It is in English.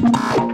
Bye.